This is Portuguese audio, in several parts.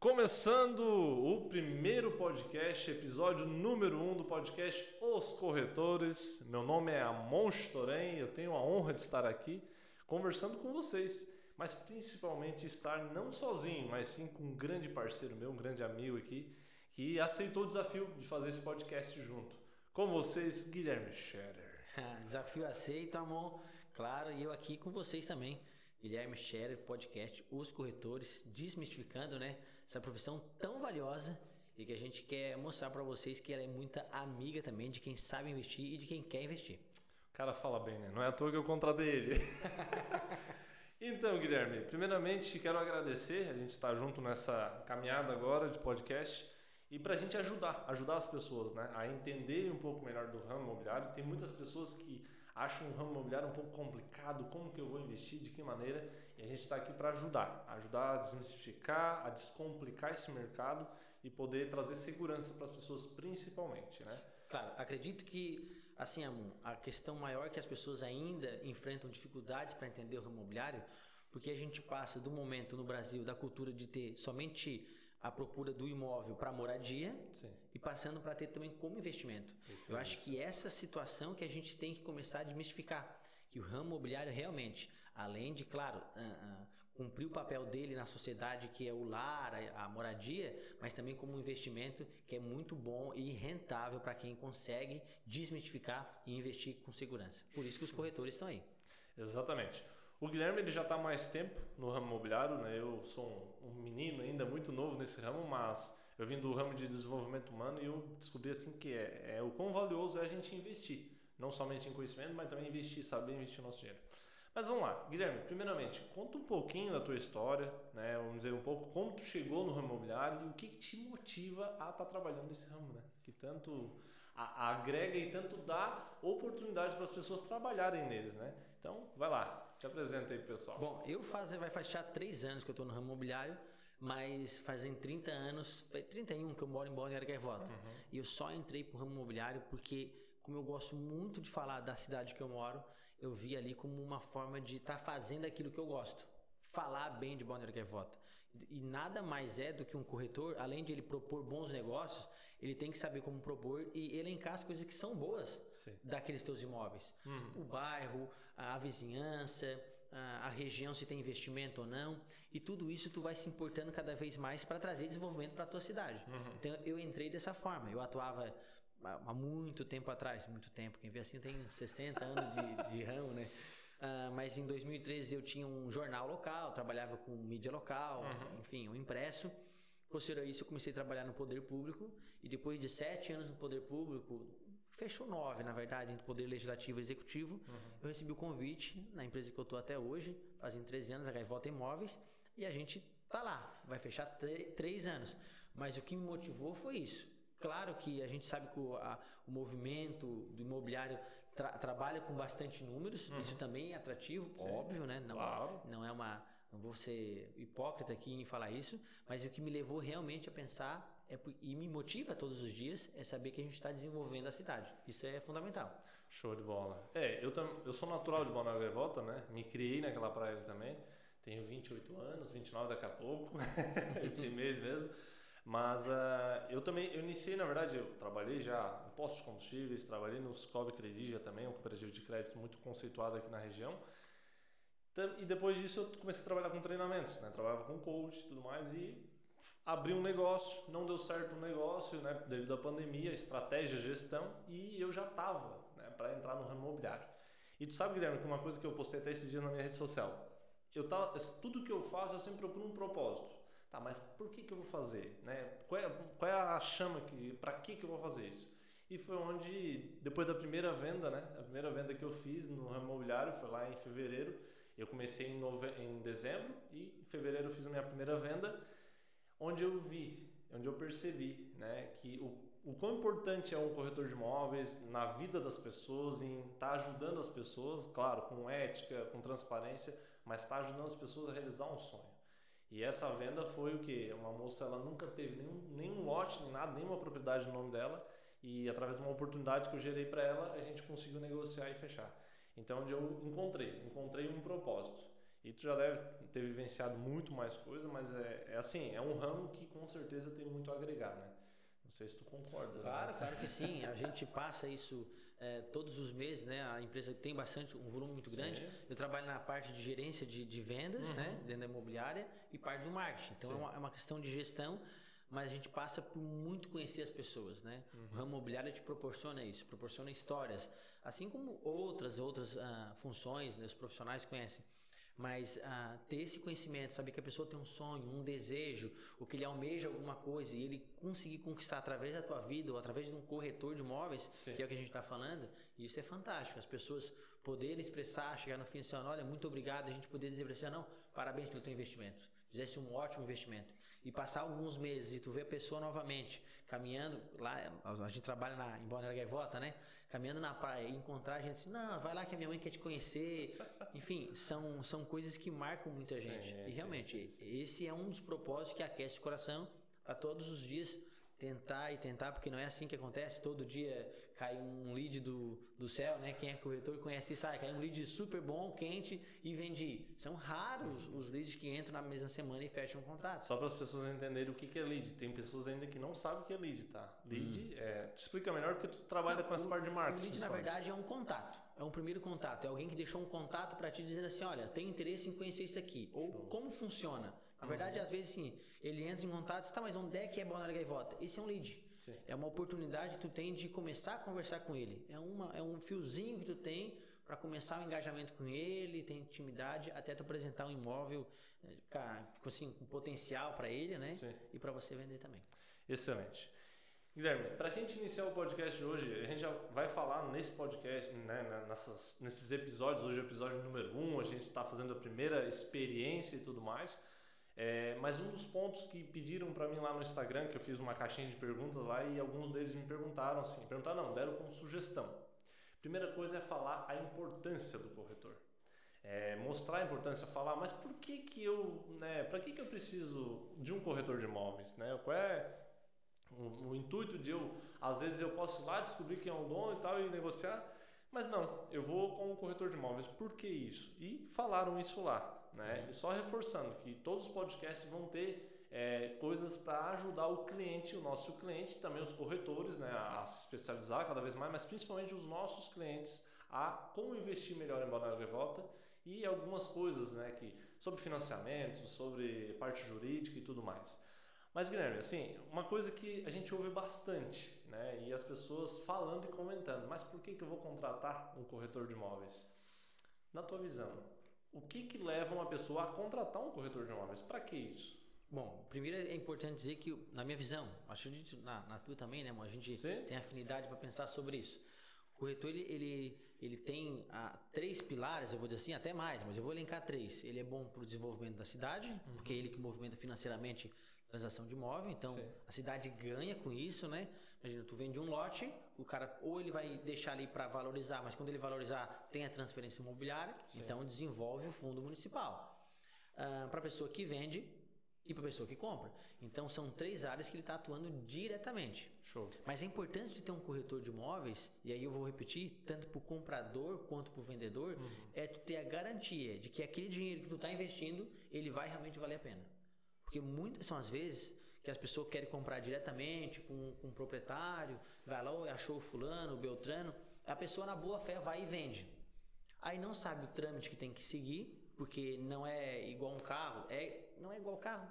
Começando o primeiro podcast, episódio número 1 um do podcast Os Corretores. Meu nome é Amon Storem, eu tenho a honra de estar aqui conversando com vocês, mas principalmente estar não sozinho, mas sim com um grande parceiro meu, um grande amigo aqui, que aceitou o desafio de fazer esse podcast junto. Com vocês, Guilherme Scherer. desafio aceito, Amon. Claro, e eu aqui com vocês também. Guilherme Scherer, podcast Os Corretores, desmistificando né, essa profissão tão valiosa e que a gente quer mostrar para vocês que ela é muita amiga também de quem sabe investir e de quem quer investir. O cara fala bem, né? Não é à toa que eu contratei ele. então, Guilherme, primeiramente quero agradecer, a gente está junto nessa caminhada agora de podcast e para a gente ajudar, ajudar as pessoas né, a entenderem um pouco melhor do ramo imobiliário. Tem muitas pessoas que acham o ramo imobiliário um pouco complicado, como que eu vou investir, de que maneira, e a gente está aqui para ajudar, ajudar a desmistificar, a descomplicar esse mercado e poder trazer segurança para as pessoas principalmente, né? Claro, acredito que assim, a questão maior é que as pessoas ainda enfrentam dificuldades para entender o ramo imobiliário, porque a gente passa do momento no Brasil da cultura de ter somente a procura do imóvel para moradia Sim. e passando para ter também como investimento. Eu acho que essa situação que a gente tem que começar a desmistificar. Que o ramo imobiliário realmente, além de, claro, uh, uh, cumprir o papel dele na sociedade, que é o lar, a, a moradia, mas também como um investimento que é muito bom e rentável para quem consegue desmistificar e investir com segurança. Por isso que os corretores estão aí. Exatamente. O Guilherme ele já está mais tempo no ramo imobiliário, né? Eu sou um, um, menino ainda muito novo nesse ramo, mas eu vim do ramo de desenvolvimento humano e eu descobri assim que é, é o quão valioso é a gente investir, não somente em conhecimento, mas também investir, saber investir o nosso dinheiro. Mas vamos lá, Guilherme, primeiramente, conta um pouquinho da tua história, né? Vamos dizer um pouco como tu chegou no ramo imobiliário e o que, que te motiva a estar tá trabalhando nesse ramo, né? Que tanto a, a agrega e tanto dá oportunidade para as pessoas trabalharem neles, né? Então, vai lá, te apresenta aí, pessoal. Bom, eu faz, vai fechar três anos que eu estou no ramo imobiliário, mas fazem 30 anos, foi 31 que eu moro em Balneário Gaivota. Uhum. E eu só entrei para o ramo imobiliário porque como eu gosto muito de falar da cidade que eu moro, eu vi ali como uma forma de estar tá fazendo aquilo que eu gosto. Falar bem de Balneário Gaivota. E nada mais é do que um corretor, além de ele propor bons negócios, ele tem que saber como propor e elencar as coisas que são boas Sim. daqueles teus imóveis. Uhum. O bairro, a vizinhança, a região, se tem investimento ou não. E tudo isso tu vai se importando cada vez mais para trazer desenvolvimento para a tua cidade. Uhum. Então eu entrei dessa forma. Eu atuava há muito tempo atrás, muito tempo, quem vê assim tem 60 anos de, de ramo, né? Uh, mas em 2013 eu tinha um jornal local, trabalhava com mídia local, uhum. enfim, um impresso. Posterior a isso, eu comecei a trabalhar no poder público e depois de sete anos no poder público, fechou nove, na verdade, entre poder legislativo e executivo, uhum. eu recebi o convite na empresa que eu estou até hoje, fazem 13 anos, a Gaivota Imóveis, e a gente tá lá, vai fechar três anos. Mas o que me motivou foi isso Claro que a gente sabe que o, a, o movimento do imobiliário tra, trabalha com bastante números, uhum. isso também é atrativo, Sim. óbvio, né? Não, claro. não é uma. Não vou ser hipócrita aqui em falar isso, mas o que me levou realmente a pensar é, e me motiva todos os dias é saber que a gente está desenvolvendo a cidade. Isso é fundamental. Show de bola. É, eu, tam, eu sou natural de Balneário Gaivota, né? Me criei naquela praia também. Tenho 28 anos, 29 daqui a pouco, esse mês mesmo. Mas uh, eu também, eu iniciei, na verdade, eu trabalhei já em postos de combustíveis, trabalhei no Scob Credigia também, um cooperativo de crédito muito conceituado aqui na região. E depois disso eu comecei a trabalhar com treinamentos, né? Trabalhava com coach e tudo mais e abri um negócio, não deu certo o negócio, né? Devido à pandemia, estratégia, gestão e eu já estava né, para entrar no ramo imobiliário. E tu sabe, Guilherme, que uma coisa que eu postei até esses dias na minha rede social, eu tava, tudo que eu faço eu sempre procuro um propósito. Tá, mas por que, que eu vou fazer? Né? Qual, é, qual é a chama que. Para que, que eu vou fazer isso? E foi onde, depois da primeira venda, né? A primeira venda que eu fiz no ramo imobiliário foi lá em fevereiro. Eu comecei em, nove... em dezembro e em fevereiro eu fiz a minha primeira venda, onde eu vi, onde eu percebi né, que o, o quão importante é um corretor de imóveis na vida das pessoas, em estar tá ajudando as pessoas, claro, com ética, com transparência, mas estar tá ajudando as pessoas a realizar um sonho. E essa venda foi o que? Uma moça, ela nunca teve nenhum, nenhum lote, nem nada, nenhuma propriedade no nome dela. E através de uma oportunidade que eu gerei para ela, a gente conseguiu negociar e fechar. Então, onde eu encontrei? Encontrei um propósito. E tu já deve ter vivenciado muito mais coisa, mas é, é assim, é um ramo que com certeza tem muito a agregar, né? Não sei se tu concorda. Claro, né? claro que sim. A gente passa isso é, todos os meses, né? A empresa tem bastante, um volume muito grande. Sim. Eu trabalho na parte de gerência de, de vendas, uhum. né? Dentro da imobiliária e parte do marketing. Então é uma, é uma, questão de gestão, mas a gente passa por muito conhecer as pessoas, né? Uhum. O ramo imobiliário te proporciona isso, proporciona histórias, assim como outras outras uh, funções, né? os profissionais conhecem. Mas ah, ter esse conhecimento, saber que a pessoa tem um sonho, um desejo, ou que ele almeja alguma coisa e ele conseguir conquistar através da tua vida ou através de um corretor de imóveis, Sim. que é o que a gente está falando, isso é fantástico. As pessoas poderem expressar, chegar no fim e dizer, olha, muito obrigado, a gente poder dizer para você, não, parabéns pelo teu investimento. Fizesse um ótimo investimento. E passar alguns meses e tu ver a pessoa novamente caminhando, lá a gente trabalha na, em Balneário Gaivota, né? caminhando na praia e encontrar a gente assim, não, vai lá que a minha mãe quer te conhecer. Enfim, são, são coisas que marcam muita sim, gente. e realmente, sim, sim, esse é um dos propósitos que aquece o coração a todos os dias tentar e tentar, porque não é assim que acontece. Todo dia cai um lead do, do céu, né? Quem é corretor conhece isso, ah, cai um lead super bom, quente e vendi. São raros os leads que entram na mesma semana e fecham um contrato. Só para as pessoas entenderem o que é lead. Tem pessoas ainda que não sabem o que é lead, tá? Lead, hum. é, te explica melhor porque tu trabalha não, com essa parte de marketing. Lead, na verdade, é um contato. É um primeiro contato. É alguém que deixou um contato para te dizer assim, olha, tem interesse em conhecer isso aqui. Ou Show. como funciona. Na verdade, uhum. às vezes, sim, ele entra em contato e diz, tá, mas onde é que é Balneário Gaivota? Esse é um lead. Sim. É uma oportunidade que tu tem de começar a conversar com ele. É, uma, é um fiozinho que tu tem para começar o engajamento com ele, tem intimidade, até tu apresentar um imóvel eh, assim, com potencial para ele, né? Sim. E para você vender também. Excelente. Guilherme, para a gente iniciar o podcast de hoje, a gente já vai falar nesse podcast, né, nessas, nesses episódios, hoje é o episódio número 1, um, a gente está fazendo a primeira experiência e tudo mais. É, mas um dos pontos que pediram para mim lá no Instagram, que eu fiz uma caixinha de perguntas lá e alguns deles me perguntaram assim, perguntaram não, deram como sugestão. Primeira coisa é falar a importância do corretor. É, mostrar a importância, falar, mas por que que eu, né, para que que eu preciso de um corretor de imóveis, né? Qual é o, o, intuito de eu, às vezes eu posso ir lá descobrir quem é o dono e tal e negociar, mas não, eu vou com o corretor de imóveis. Por que isso? E falaram isso lá. Né? E só reforçando que todos os podcasts vão ter é, coisas para ajudar o cliente, o nosso cliente, também os corretores né, a se especializar cada vez mais, mas principalmente os nossos clientes a como investir melhor em Balneário Revolta e algumas coisas né, que, sobre financiamento, sobre parte jurídica e tudo mais. Mas Guilherme, assim, uma coisa que a gente ouve bastante, né, e as pessoas falando e comentando, mas por que, que eu vou contratar um corretor de imóveis? Na tua visão, o que, que leva uma pessoa a contratar um corretor de imóveis? Para que isso? Bom, primeiro é importante dizer que, na minha visão, acho que na, na tua também, né, A gente Sim. tem afinidade para pensar sobre isso. O corretor, ele, ele, ele tem ah, três pilares, eu vou dizer assim, até mais, mas eu vou elencar três. Ele é bom para o desenvolvimento da cidade, uhum. porque é ele que movimenta financeiramente a transação de imóvel, então Sim. a cidade ganha com isso, né? Imagina, tu vende um lote, o cara ou ele vai deixar ali para valorizar, mas quando ele valorizar, tem a transferência imobiliária, Sim. então desenvolve o fundo municipal. Ah, para a pessoa que vende e para a pessoa que compra. Então são três áreas que ele está atuando diretamente. Show. Mas a importância de ter um corretor de imóveis, e aí eu vou repetir, tanto para o comprador quanto para o vendedor, uhum. é ter a garantia de que aquele dinheiro que tu está investindo, ele vai realmente valer a pena. Porque muitas são as vezes que as pessoas querem comprar diretamente com, com o proprietário, vai lá, achou o fulano, o Beltrano, a pessoa na boa fé vai e vende. Aí não sabe o trâmite que tem que seguir, porque não é igual um carro, é não é igual carro,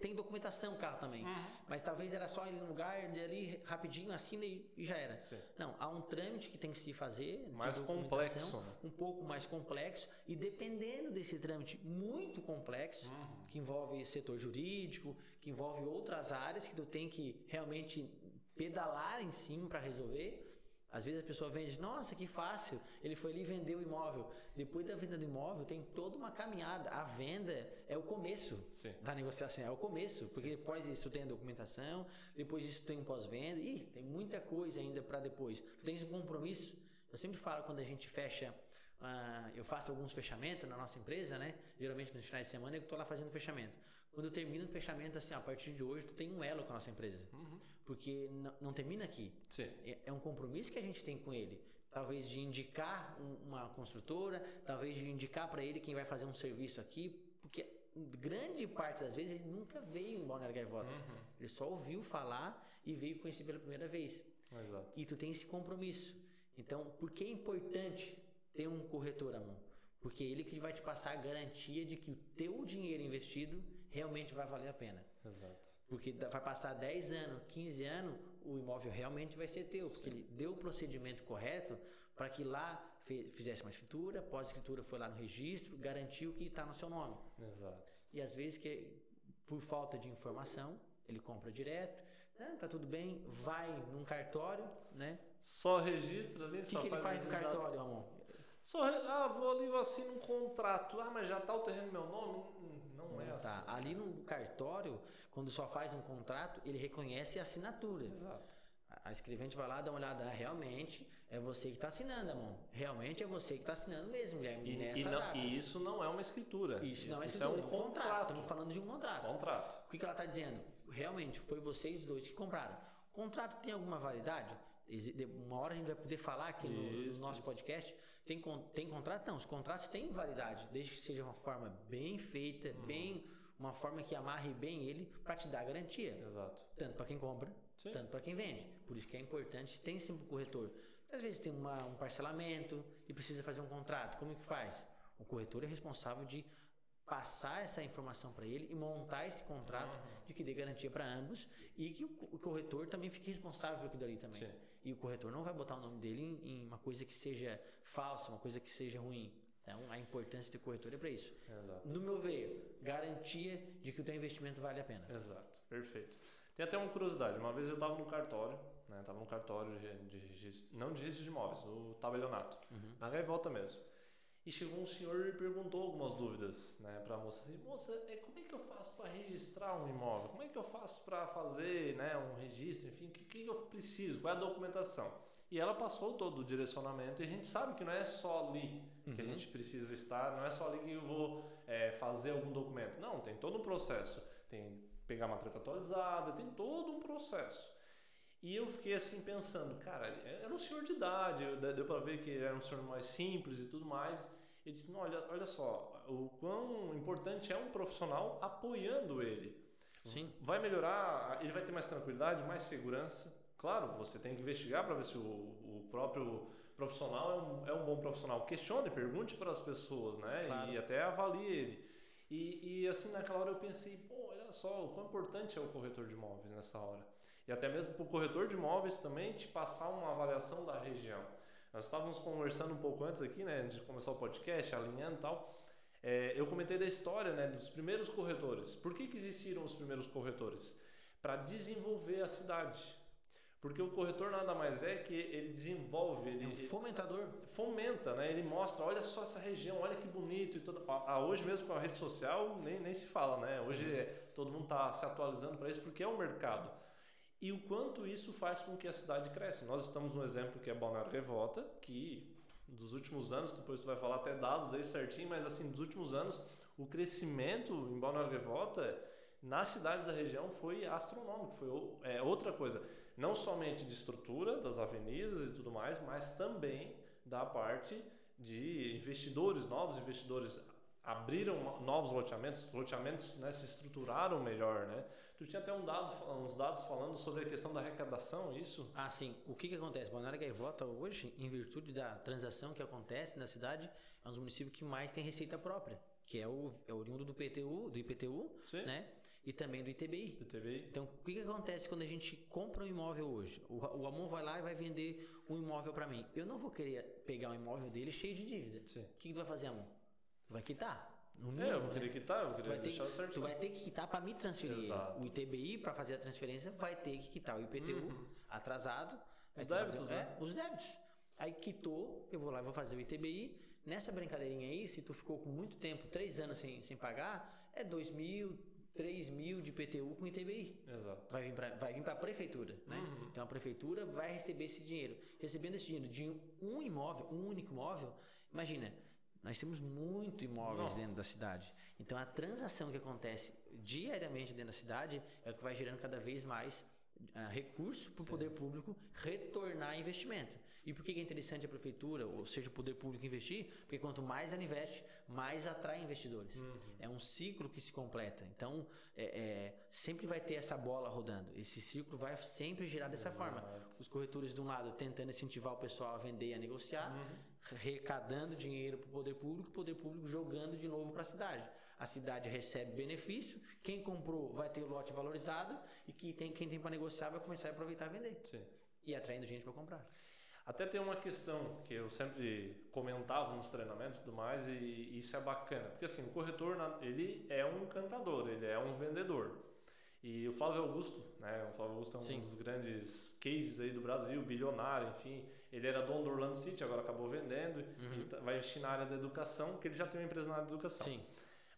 tem documentação o carro também. Uhum. Mas talvez era só ir no lugar, ali rapidinho, assina e, e já era. Sim. Não, há um trâmite que tem que se fazer. Mais complexo. Né? Um pouco mais complexo. E dependendo desse trâmite muito complexo, uhum. que envolve setor jurídico, que envolve outras áreas que tu tem que realmente pedalar em cima para resolver, às vezes a pessoa vende, nossa, que fácil, ele foi ali e vendeu o imóvel. Depois da venda do imóvel, tem toda uma caminhada. A venda é o começo Sim. da negociação, é o começo, porque Sim. depois disso tem a documentação, depois disso tem um pós-venda, e tem muita coisa ainda para depois. Tu tens um compromisso. Eu sempre falo quando a gente fecha, uh, eu faço alguns fechamentos na nossa empresa, né? Geralmente nos finais de semana eu estou lá fazendo fechamento. Quando eu termino o fechamento, assim, a partir de hoje, tu tem um elo com a nossa empresa. Uhum. Porque não termina aqui. É, é, um compromisso que a gente tem com ele. talvez de indicar um, uma construtora, talvez de indicar para ele quem vai fazer um serviço aqui, porque grande parte das vezes ele nunca veio em Balneário Gaivota. Uhum. Ele só ouviu falar e veio conhecer pela primeira vez. Exato. E tu tem esse compromisso. Então, por que é importante ter um corretor, amor? Porque ele que vai te passar a garantia de que o teu dinheiro investido realmente vai valer a pena. Exato. Porque vai passar 10 anos, 15 anos, o imóvel realmente vai ser teu, porque Sim. ele deu o procedimento correto para que lá fizesse uma escritura, pós-escritura foi lá no registro, garantiu que está no seu nome. Exato. E às vezes que por falta de informação, ele compra direto, né, tá tudo bem, vai num cartório, né? Só registra ali, O que, que ele faz no cartório, amor? Só, ah, vou ali, vou assinar um contrato. Ah, mas já tá o terreno no meu nome? Hum, não, não é tá. assim. Ali no cartório, quando só faz um contrato, ele reconhece a assinatura. Exato. A escrevente vai lá dar uma olhada, ah, realmente é você que está assinando, amor. Realmente é você que está assinando mesmo, mulher. E, nessa e, não, data. e isso não é uma escritura. Isso, isso não é escritura, é um, é um contrato. contrato. Estamos falando de um contrato. Contrato. O que, que ela está dizendo? Realmente foi vocês dois que compraram. O contrato tem alguma validade? Uma hora a gente vai poder falar aqui no, no nosso isso. podcast. Tem, tem contrato? Não, os contratos têm validade, desde que seja uma forma bem feita, uhum. bem uma forma que amarre bem ele para te dar garantia. Exato. Tanto para quem compra, Sim. tanto para quem vende. Por isso que é importante, tem sempre um corretor. Às vezes tem uma, um parcelamento e precisa fazer um contrato. Como que faz? O corretor é responsável de passar essa informação para ele e montar esse contrato uhum. de que dê garantia para ambos e que o, corretor também fique responsável por aquilo ali também. Sim. E o corretor não vai botar o nome dele em, em, uma coisa que seja falsa, uma coisa que seja ruim. Então, a importância de ter corretor é para isso. Exato. No meu ver, garantia de que o teu investimento vale a pena. Exato, perfeito. Tem até uma curiosidade. Uma vez eu estava no cartório, né? Tava no cartório de, de registro, não de registro de imóveis, o tabelionato, uhum. na gaivota mesmo. E chegou um senhor e perguntou algumas dúvidas, né, para a moça assim, moça, é, como é que eu faço para registrar um imóvel? Como é que eu faço para fazer, né, um registro, enfim, o que, que eu preciso? Qual é a documentação? E ela passou todo o direcionamento e a gente sabe que não é só ali uhum. que a uhum. gente precisa estar, não é só ali que eu vou é, fazer algum documento. Não, tem todo um processo. Tem pegar a matrícula atualizada, tem todo um processo. E eu fiquei assim pensando, cara, era um senhor de idade, deu para ver que era um senhor mais simples e tudo mais. E disse, não, olha, olha só, o quão importante é um profissional apoiando ele. Sim. Vai melhorar, ele vai ter mais tranquilidade, mais segurança. Claro, você tem que investigar para ver se o, o próprio profissional é um, é um bom profissional. Questione, pergunte para as pessoas, né? Claro. E até avalie ele. E, e assim, naquela hora eu pensei, olha só, o quão importante é o corretor de imóveis nessa hora e até mesmo para o corretor de imóveis também te passar uma avaliação da região. Nós estávamos conversando um pouco antes aqui, né, antes de começar o podcast, alinhando e tal. É, eu comentei da história né, dos primeiros corretores. Por que, que existiram os primeiros corretores? Para desenvolver a cidade. Porque o corretor nada mais é que ele desenvolve, ele, é um fomentador. fomenta, né? Ele mostra, olha só essa região, olha que bonito e tudo. Ah, hoje mesmo com a rede social nem, nem se fala, né? Hoje uhum. todo mundo está se atualizando para isso porque é um mercado e o quanto isso faz com que a cidade cresça. Nós estamos no exemplo que é Balneário Revota, que dos últimos anos, depois tu vai falar até dados aí certinho, mas assim, dos últimos anos, o crescimento em Balneário Revota nas cidades da região foi astronômico, foi é, outra coisa. Não somente de estrutura das avenidas e tudo mais, mas também da parte de investidores, novos investidores abriram novos loteamentos, loteamentos né, se estruturaram melhor, né? Tu tinha até um dado, uns dados falando sobre a questão da arrecadação, isso? Ah, sim. O que que acontece? Balneário Gaivota hoje, em virtude da transação que acontece na cidade, é um dos municípios que mais tem receita própria, que é o é oriundo do PTU, do IPTU, sim. né? E também do ITBI. ITBI. Então, o que que acontece quando a gente compra um imóvel hoje? O, o Amon vai lá e vai vender um imóvel para mim. Eu não vou querer pegar um imóvel dele cheio de dívida. Sim. O que, que tu vai fazer, Amon? Tu vai quitar. No mínimo, é, eu vou querer né? quitar, eu vou querer deixar ter, certo. Tu vai ter que quitar para me transferir. Exato. O ITBI, para fazer a transferência, vai ter que quitar o IPTU uhum. atrasado. Os débitos, fazer, né? É, os débitos. Aí quitou, eu vou lá e vou fazer o ITBI. Nessa brincadeirinha aí, se tu ficou com muito tempo, três anos sem, sem pagar, é dois mil, 3 mil de IPTU com ITBI. Exato. Vai vir para vai vir a prefeitura, né? Uhum. Então a prefeitura vai receber esse dinheiro. Recebendo esse dinheiro de um imóvel, um único imóvel, imagina, nós temos muito imóveis Nossa. dentro da cidade. Então a transação que acontece diariamente dentro da cidade é o que vai gerando cada vez mais uh, recurso para o poder público retornar investimento. E por que é interessante a prefeitura, ou seja, o poder público investir? Porque quanto mais ela investe, mais atrai investidores. Uhum. É um ciclo que se completa. Então, é, é, sempre vai ter essa bola rodando. Esse ciclo vai sempre girar dessa Exato. forma. Os corretores, de um lado, tentando incentivar o pessoal a vender e a negociar, uhum. Arrecadando dinheiro para o poder público, o poder público jogando de novo para a cidade. A cidade recebe benefício, quem comprou vai ter o lote valorizado e quem tem, quem tem para negociar vai começar a aproveitar e vender. Sim. E atraindo gente para comprar. Até tem uma questão que eu sempre comentava nos treinamentos e tudo mais, e isso é bacana. Porque assim, o corretor, ele é um encantador, ele é um vendedor. E o Flávio Augusto, né? O Flávio Augusto é um Sim. dos grandes cases aí do Brasil, bilionário, enfim. Ele era dono do Orlando City, agora acabou vendendo uhum. e tá, vai investir na área da educação, porque ele já tem uma empresa na área da educação. Sim.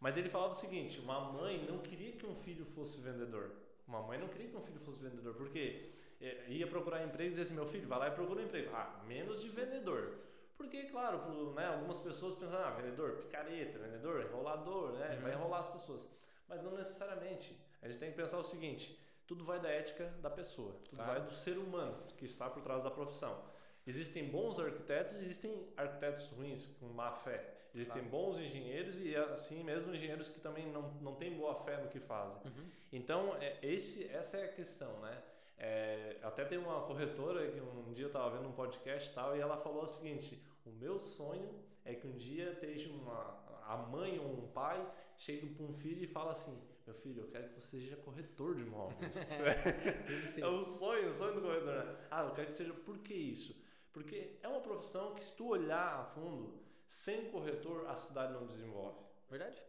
Mas ele falava o seguinte: uma mãe não queria que um filho fosse vendedor. Uma mãe não queria que um filho fosse vendedor, porque é, ia procurar emprego e dizia assim: meu filho, vai lá e procura um emprego. Ah, menos de vendedor. Porque, claro, né, algumas pessoas pensam: ah, vendedor, picareta, vendedor, enrolador, né, uhum. vai enrolar as pessoas. Mas não necessariamente. A gente tem que pensar o seguinte: tudo vai da ética da pessoa, tudo vai do ser humano que está por trás da profissão. Existem bons arquitetos, existem arquitetos ruins com má fé. Existem claro. bons engenheiros e assim mesmo engenheiros que também não, não têm boa fé no que fazem. Uhum. Então, é, esse, essa é a questão, né? É, até tem uma corretora que um dia eu estava vendo um podcast tal, e ela falou o seguinte: o meu sonho é que um dia esteja uma, a mãe ou um pai chegue para um filho e fala assim: meu filho, eu quero que você seja corretor de imóveis. é o sonho, o sonho do corretor. Né? Ah, eu quero que seja. Por que isso? Porque é uma profissão que, se tu olhar a fundo, sem corretor a cidade não desenvolve. Verdade.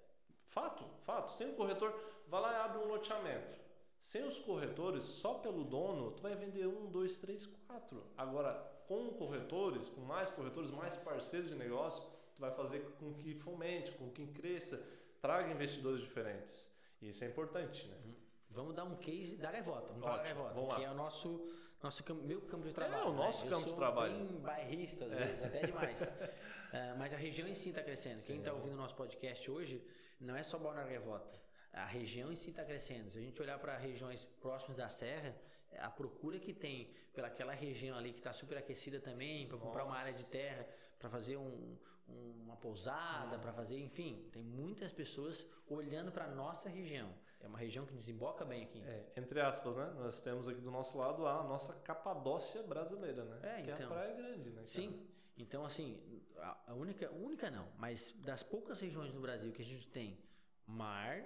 Fato, fato. Sem corretor, vai lá e abre um loteamento. Sem os corretores, só pelo dono, tu vai vender um, dois, três, quatro. Agora, com corretores, com mais corretores, mais parceiros de negócio, tu vai fazer com que fomente, com que cresça, traga investidores diferentes. E isso é importante, né? Uhum. Vamos dar um case da Gaivota. Vamos Ótimo, da Gaivota, que é o nosso, nosso meu campo de trabalho. É, o nosso né? campo de trabalho. bem bairrista, às é. vezes, até demais. uh, mas a região em si está crescendo. Sim, Quem está é. ouvindo o nosso podcast hoje, não é só Balneário Gaivota a região em si está crescendo. Se a gente olhar para regiões próximas da serra, a procura que tem pelaquela região ali que está super aquecida também, para comprar uma área de terra, para fazer um, uma pousada, para fazer, enfim, tem muitas pessoas olhando para nossa região. É uma região que desemboca bem aqui. É, entre aspas, né? Nós temos aqui do nosso lado a nossa Capadócia brasileira, né? É, que então, é a então. praia grande, né? Cara? Sim. Então, assim, a única, única não, mas das poucas regiões do Brasil que a gente tem mar,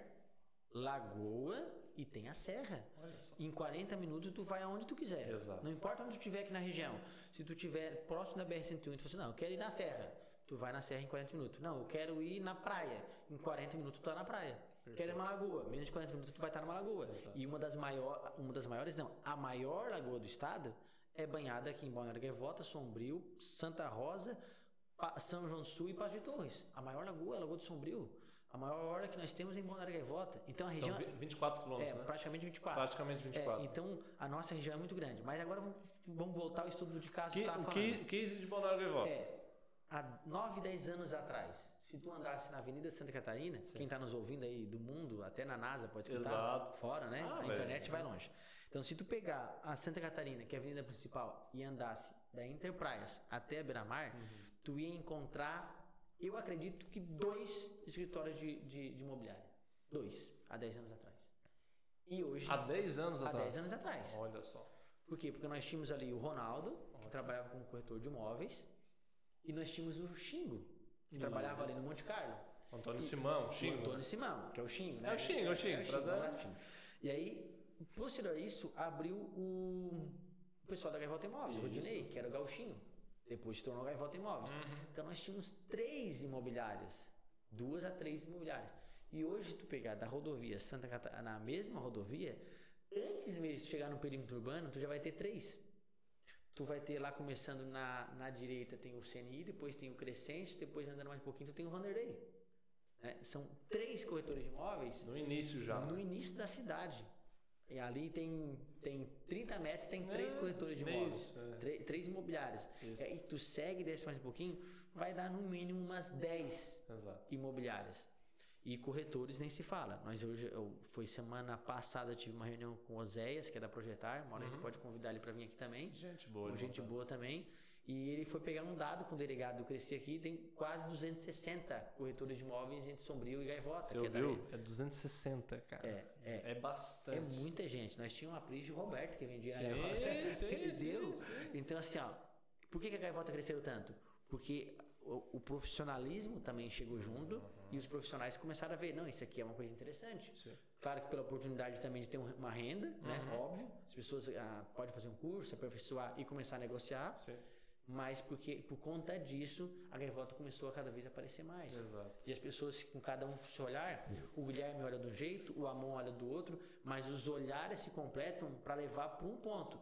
lagoa e tem a serra. Em 40 minutos tu vai aonde tu quiser. Exato. Não importa onde tu estiver aqui na região. Se tu estiver próximo da BR-101 e tu fala assim, não, eu quero ir na serra. Tu vai na serra em 40 minutos. Não, eu quero ir na praia. Em 40 minutos tu tá na praia. Perfeito. Quero ir numa lagoa. Menos de 40 minutos tu vai estar numa lagoa. Exato. E uma das, maior, uma das maiores, não, a maior lagoa do estado é banhada aqui em Balneário Gaivota, Sombrio, Santa Rosa, São João Sul e Paz de Torres. A maior lagoa é a Lagoa do Sombrio. A maior hora que nós temos é em Balneário Gaivota. Então a região. São 24 quilômetros, é, né? Praticamente 24. Praticamente 24. É, então a nossa região é muito grande. Mas agora vamos, vamos voltar ao estudo de caso que, que falando. Que, case de Balneário Gaivota. É, há 9, 10 anos atrás, se tu andasse na Avenida Santa Catarina, Sim. quem está nos ouvindo aí do mundo, até na NASA pode escutar, Exato. fora, né? Ah, a internet vai longe. Então, se tu pegar a Santa Catarina, que é a avenida principal, e andasse da Enterprise até a Beira-Mar, uhum. tu ia encontrar eu acredito que dois escritórios de, de, de imobiliária. Dois, há 10 anos atrás. E hoje. Há 10 anos há atrás? Há 10 anos atrás. Olha só. Por quê? Porque nós tínhamos ali o Ronaldo, Ótimo. que trabalhava como corretor de imóveis, e nós tínhamos o Xingo, que Isso. trabalhava ali no Monte Carlo. Antônio e, Simão, Xingo. Antônio Simão, que é o Xingo, né? É o Xingo, é o Xingo. É o Xingo, é o Xingo. E aí, posterior a isso, abriu o, o pessoal da Gaivota Imóveis, o Rodinei, que era o Gauchinho. Depois se tornou Gaivota Imóveis. Uhum. Então nós tínhamos três imobiliárias, duas a três imobiliárias. E hoje, tu pegar da rodovia Santa Catarina, na mesma rodovia, antes mesmo de chegar no perímetro urbano, tu já vai ter três. Tu vai ter lá começando na, na direita tem o CNI, depois tem o Crescente, depois andando mais um pouquinho tu tem o Vanderlei. É, são três corretores de imóveis. No início já. No início da cidade. E ali tem, tem 30 metros, tem três é, corretores de imóveis, é. três imobiliárias. Isso. E aí tu segue, desce mais um pouquinho, vai dar no mínimo umas 10 Exato. imobiliárias. E corretores nem se fala. Nós hoje, eu, foi semana passada, tive uma reunião com o Oséias, que é da Projetar. Uma hora uhum. a gente pode convidar ele para vir aqui também. Gente boa. Gente boa também. E ele foi pegar um dado com o delegado do Crescer aqui, tem quase 260 corretores de imóveis entre Sombrio e Gaivota. Você ouviu? É, é 260, cara. É, é, é bastante. É muita gente. Nós tínhamos uma Pris de Roberto que vendia sim, Gaivota. Sim, Entendeu? Sim, sim. Então, assim, ó, por que, que a Gaivota cresceu tanto? Porque o, o profissionalismo também chegou junto uhum. e os profissionais começaram a ver, não, isso aqui é uma coisa interessante. Sim. Claro que pela oportunidade também de ter uma renda, né, uhum. né? Óbvio. As pessoas ah, podem fazer um curso, aperfeiçoar e começar a negociar. Sim mas porque por conta disso a gaivota começou a cada vez aparecer mais. Exato. E as pessoas com cada um com seu olhar, o Guilherme olha um jeito, o Amon olha do outro, mas os olhares se completam para levar para um ponto,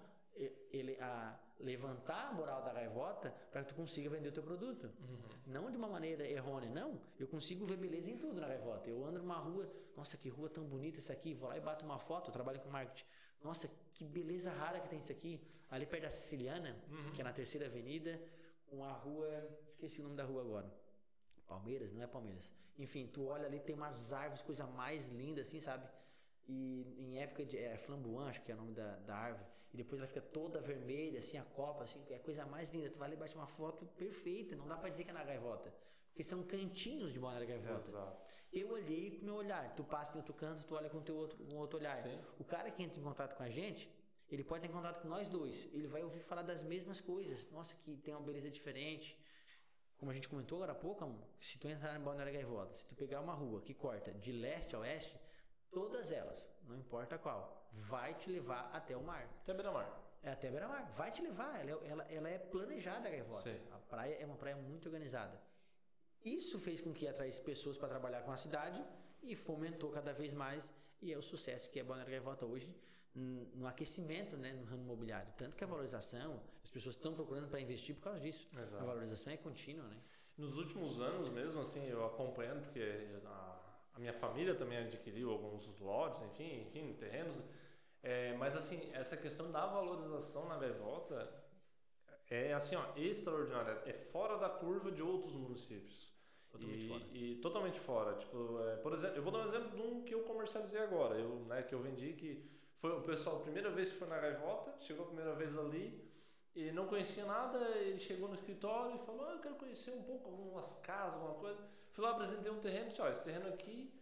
ele a levantar a moral da gaivota para que tu consiga vender o teu produto. Uhum. Não de uma maneira errônea, não. Eu consigo ver beleza em tudo na gaivota. Eu ando numa rua, nossa, que rua tão bonita essa aqui, vou lá e bato uma foto, eu trabalho com marketing. Nossa, que beleza rara que tem isso aqui. Ali perto da Siciliana, uhum. que é na terceira avenida, uma rua. Esqueci o nome da rua agora. Palmeiras, não é Palmeiras. Enfim, tu olha ali, tem umas árvores, coisa mais linda, assim, sabe? E em época de. É flamboyant, acho que é o nome da, da árvore. E depois ela fica toda vermelha, assim, a copa, assim, é a coisa mais linda. Tu vai ali e bate uma foto perfeita. Não dá pra dizer que é na gaivota. Porque são cantinhos de Balneário Gaivota. Exato. Eu olhei com o meu olhar. Tu passa em outro canto, tu olha com o teu outro, um outro olhar. Sim. O cara que entra em contato com a gente, ele pode ter contato com nós dois. Ele vai ouvir falar das mesmas coisas. Nossa, que tem uma beleza diferente. Como a gente comentou agora há pouco, amor, se tu entrar em Balneário Gaivota, se tu pegar uma rua que corta de leste a oeste, todas elas, não importa qual, vai te levar até o mar. Até beira-mar. É até beira-mar. Vai te levar. Ela, é, ela, ela é planejada a gaivota. Sim. A praia é uma praia muito organizada. Isso fez com que atraísse pessoas para trabalhar com a cidade e fomentou cada vez mais e é o sucesso que é Balneário Gaivota hoje no aquecimento né, no ramo imobiliário. Tanto que a valorização, as pessoas estão procurando para investir por causa disso. Exato. A valorização é contínua. Né? Nos últimos anos mesmo, assim, eu acompanhando, porque a, a minha família também adquiriu alguns lotes, enfim, enfim terrenos. É, mas assim, essa questão da valorização na Gaivota é assim, ó, extraordinária. É fora da curva de outros municípios. Totalmente e, fora. E totalmente fora. Tipo, é, por exemplo, eu vou dar um exemplo de um que eu comercializei agora, eu, né, que eu vendi, que foi o pessoal, a primeira vez que foi na Gaivota, chegou a primeira vez ali e não conhecia nada, ele chegou no escritório e falou, ah, eu quero conhecer um pouco, algumas casas, alguma coisa. Fui lá, apresentei um terreno, disse, ó, esse terreno aqui